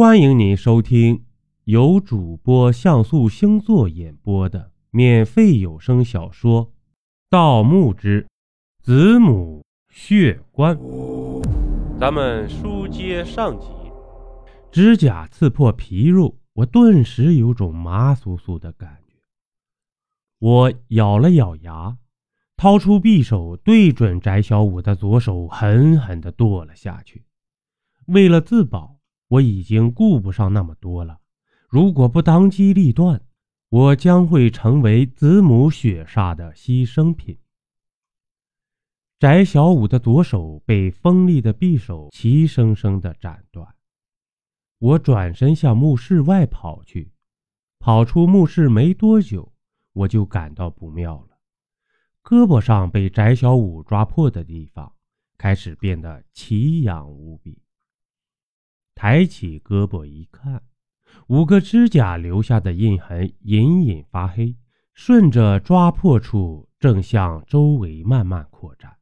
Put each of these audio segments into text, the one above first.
欢迎您收听由主播像素星座演播的免费有声小说《盗墓之子母血棺》。咱们书接上集，指甲刺破皮肉，我顿时有种麻酥酥的感觉。我咬了咬牙，掏出匕首，对准翟小五的左手狠狠地剁了下去。为了自保。我已经顾不上那么多了。如果不当机立断，我将会成为子母血煞的牺牲品。翟小五的左手被锋利的匕首齐生生的斩断。我转身向墓室外跑去，跑出墓室没多久，我就感到不妙了。胳膊上被翟小五抓破的地方，开始变得奇痒无比。抬起胳膊一看，五个指甲留下的印痕隐隐发黑，顺着抓破处正向周围慢慢扩展。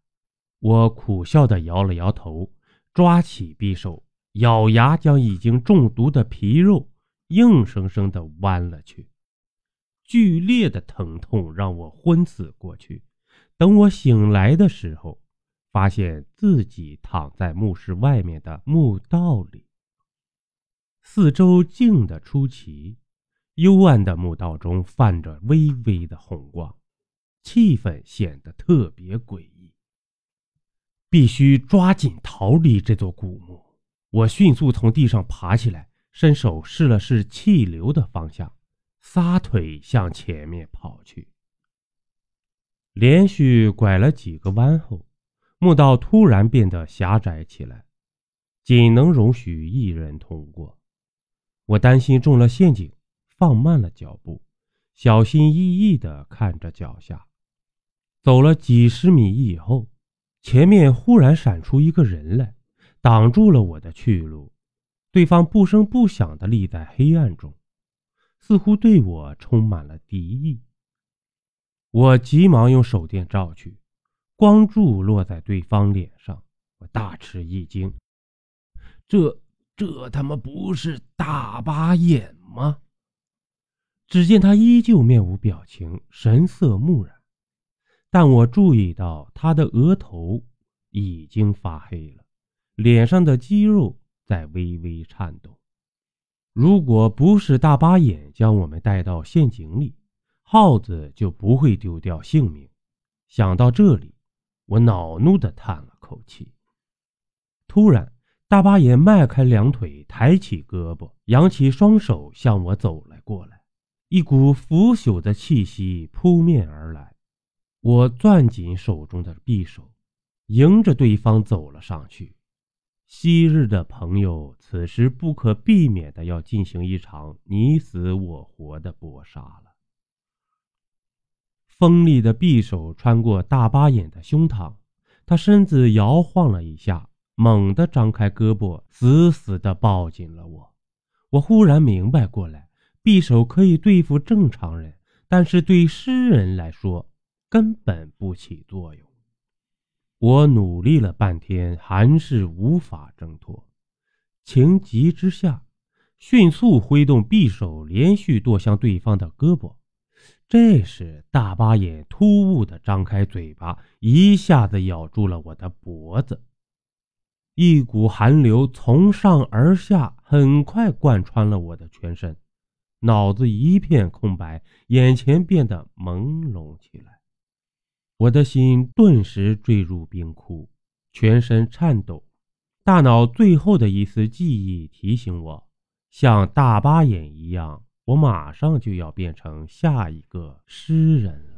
我苦笑地摇了摇头，抓起匕首，咬牙将已经中毒的皮肉硬生生地剜了去。剧烈的疼痛让我昏死过去。等我醒来的时候，发现自己躺在墓室外面的墓道里。四周静得出奇，幽暗的墓道中泛着微微的红光，气氛显得特别诡异。必须抓紧逃离这座古墓！我迅速从地上爬起来，伸手试了试气流的方向，撒腿向前面跑去。连续拐了几个弯后，墓道突然变得狭窄起来，仅能容许一人通过。我担心中了陷阱，放慢了脚步，小心翼翼地看着脚下。走了几十米以后，前面忽然闪出一个人来，挡住了我的去路。对方不声不响地立在黑暗中，似乎对我充满了敌意。我急忙用手电照去，光柱落在对方脸上，我大吃一惊，这。这他妈不是大巴眼吗？只见他依旧面无表情，神色木然，但我注意到他的额头已经发黑了，脸上的肌肉在微微颤动。如果不是大巴眼将我们带到陷阱里，耗子就不会丢掉性命。想到这里，我恼怒地叹了口气。突然。大巴眼迈开两腿，抬起胳膊，扬起双手向我走了过来。一股腐朽的气息扑面而来，我攥紧手中的匕首，迎着对方走了上去。昔日的朋友，此时不可避免的要进行一场你死我活的搏杀了。锋利的匕首穿过大巴眼的胸膛，他身子摇晃了一下。猛地张开胳膊，死死地抱紧了我。我忽然明白过来，匕首可以对付正常人，但是对诗人来说根本不起作用。我努力了半天，还是无法挣脱。情急之下，迅速挥动匕首，连续剁向对方的胳膊。这时，大巴眼突兀地张开嘴巴，一下子咬住了我的脖子。一股寒流从上而下，很快贯穿了我的全身，脑子一片空白，眼前变得朦胧起来。我的心顿时坠入冰窟，全身颤抖。大脑最后的一丝记忆提醒我，像大巴眼一样，我马上就要变成下一个诗人了。